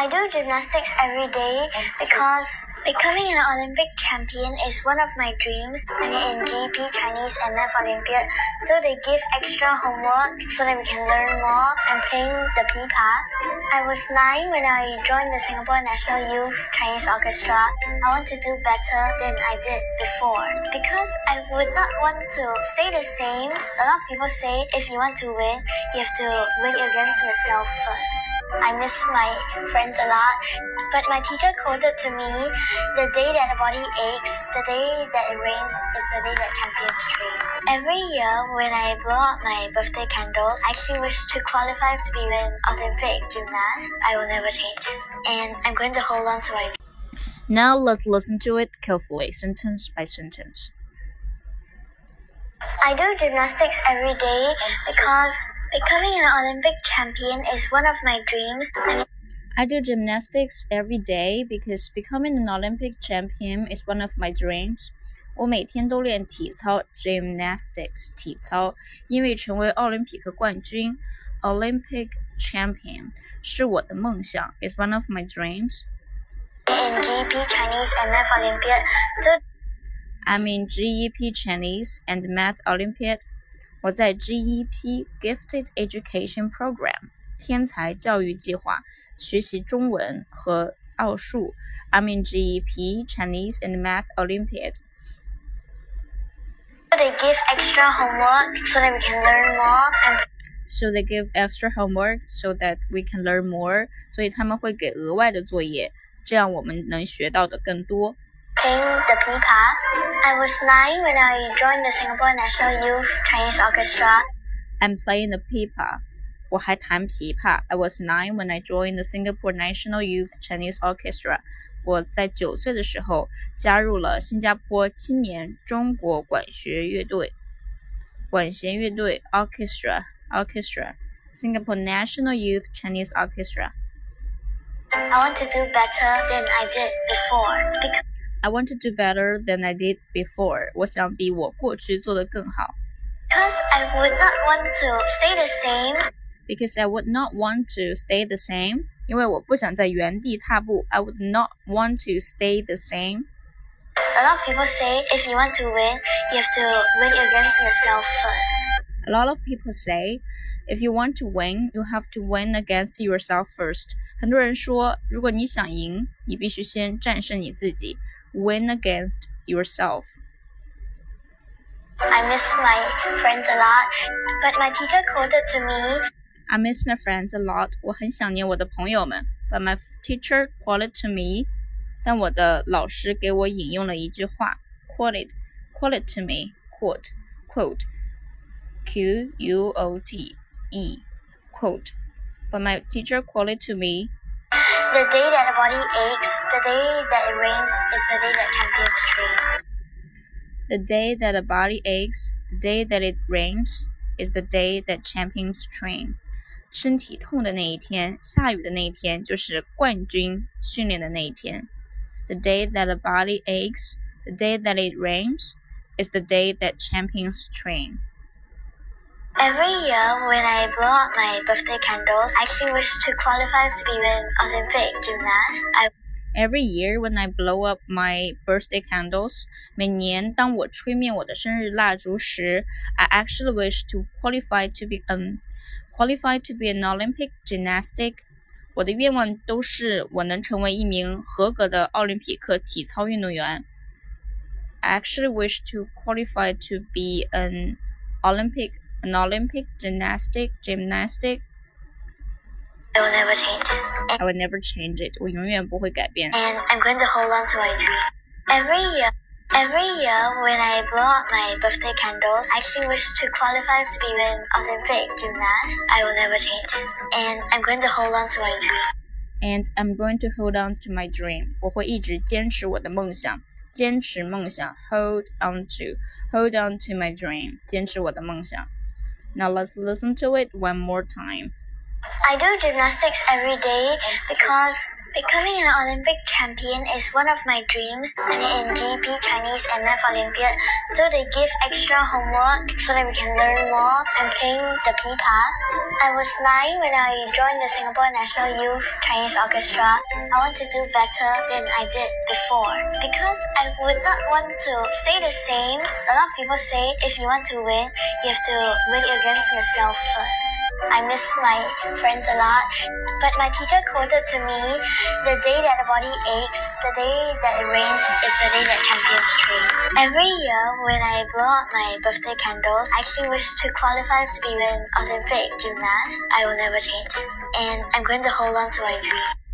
I do gymnastics every day because becoming an Olympic champion is one of my dreams. I'm in GEP, Chinese, and Math Olympiad, so they give extra homework so that we can learn more. I'm playing the pipa. I was nine when I joined the Singapore National Youth Chinese Orchestra. I want to do better than I did before because I would not want to stay the same. A lot of people say if you want to win, you have to win against yourself first. I miss my friends a lot. But my teacher quoted to me, the day that the body aches, the day that it rains is the day that champions train. Every year when I blow out my birthday candles, I actually wish to qualify to be an Olympic gymnast. I will never change it. And I'm going to hold on to my Now let's listen to it carefully, sentence by sentence. I do gymnastics every day because becoming an Olympic champion is one of my dreams. I mean, I do gymnastics every day because becoming an Olympic champion is one of my dreams. 我每天都练体操 （gymnastics） 体操，因为成为奥林匹克冠军 （Olympic champion） 是我的梦想，is one of my dreams. in GP, Chinese, and Math Olympiad. So I'm in GEP Chinese and Math Olympiad. 我在 GEP Gifted Education Program 天才教育计划学习中文和奥数。I'm in GEP Chinese and Math Olympiad. they give extra homework so that we can learn more. And So they give extra homework so that we can learn more. 所以他们会给额外的作业，这样我们能学到的更多。 playing the pipa. I was nine when I joined the Singapore National Youth Chinese Orchestra. I'm playing the pipa. 我还弹琵琶。I was nine when I joined the Singapore National Youth Chinese Orchestra. 我在九岁的时候加入了新加坡青年中国管弦乐队。管弦乐队 orchestra orchestra Singapore National Youth Chinese Orchestra. I want to do better than I did before because I want to do better than I did before. 我想比我过去做得更好。 I would not want to stay the same. Because I would not want to stay the same. 因为我不想在原地踏步。I would not want to stay the same. A lot of people say if you want to win, you have to win against yourself first. A lot of people say, if you want to win, you have to win against yourself first. 很多人说，如果你想赢，你必须先战胜你自己。 Win against yourself. I miss my friends a lot, but my teacher quoted to me, I miss my friends a lot. 我很想念我的朋友们。But my teacher quoted to me. 但我的老师给我引用了一句话，quoted quoted to me quote quote Q U O T E quote. But my teacher quoted to me. the day that the body aches, the day that it rains is the day that champions train. The day that a body aches, the day that it rains, is the day that champions train. 身体痛的那一天，下雨的那一天，就是冠军训练的那一天。The day that a body aches, the day that it rains, is the day that champions train. Every year when I blow out my birthday candles, I actually wish to qualify to be an Olympic gymnast. I Every year when I blow up my birthday candles，每年当我吹灭我的生日蜡烛时，I actually wish to qualify to be an qualify to be an Olympic gymnastic。我的愿望都是我能成为一名合格的奥林匹克体操运动员。I actually wish to qualify to be an Olympic an Olympic gymnastic gymnastic. I will never change it. I will never change it. 我永远不会改变。 And I'm going to hold on to my dream. Every year, every year when I blow out my birthday candles, I actually wish to qualify to be an Olympic gymnast. I will never change it. And I'm going to hold on to my dream. and I'm going to hold on to my dream. 我会一直坚持我的梦想，坚持梦想，hold on to, hold on to my dream，坚持我的梦想。 Now let's listen to it one more time. I do gymnastics every day because Becoming an Olympic champion is one of my dreams. I'm in GEP, Chinese, and Math Olympiad, so they give extra homework so that we can learn more. I'm playing the pipa. I was nine when I joined the Singapore National Youth Chinese Orchestra. I want to do better than I did before because I would not want to stay the same. A lot of people say if you want to win, you have to win against yourself first. I miss my friends a lot, but my teacher quoted to me, the day that the body aches, the day that it rains is the day that champions train. Every year when I blow out my birthday candles, I actually wish to qualify to be an Olympic gymnast. I will never change. And I'm going to hold on to my dream.